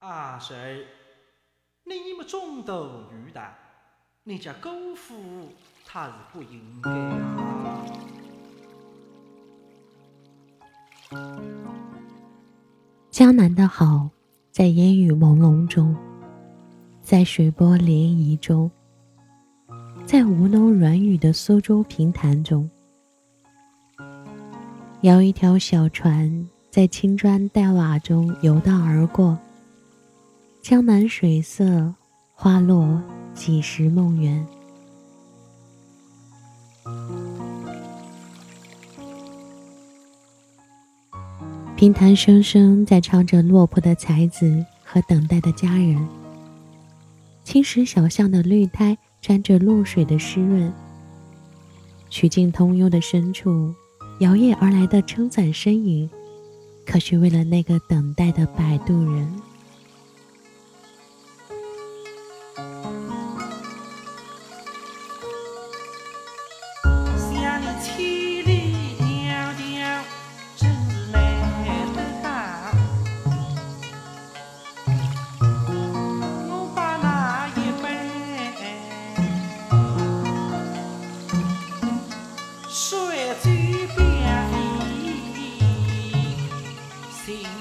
阿婶，你们中斗女的，你家姑父他是不应该。江南的好，在烟雨朦胧中，在水波涟漪中，在吴侬软语的苏州平潭中，摇一条小船，在青砖黛瓦中游荡而过。江南水色，花落几时梦圆？平潭声声在唱着落魄的才子和等待的佳人。青石小巷的绿苔沾着露水的湿润。曲径通幽的深处，摇曳而来的撑伞身影，可是为了那个等待的摆渡人。see.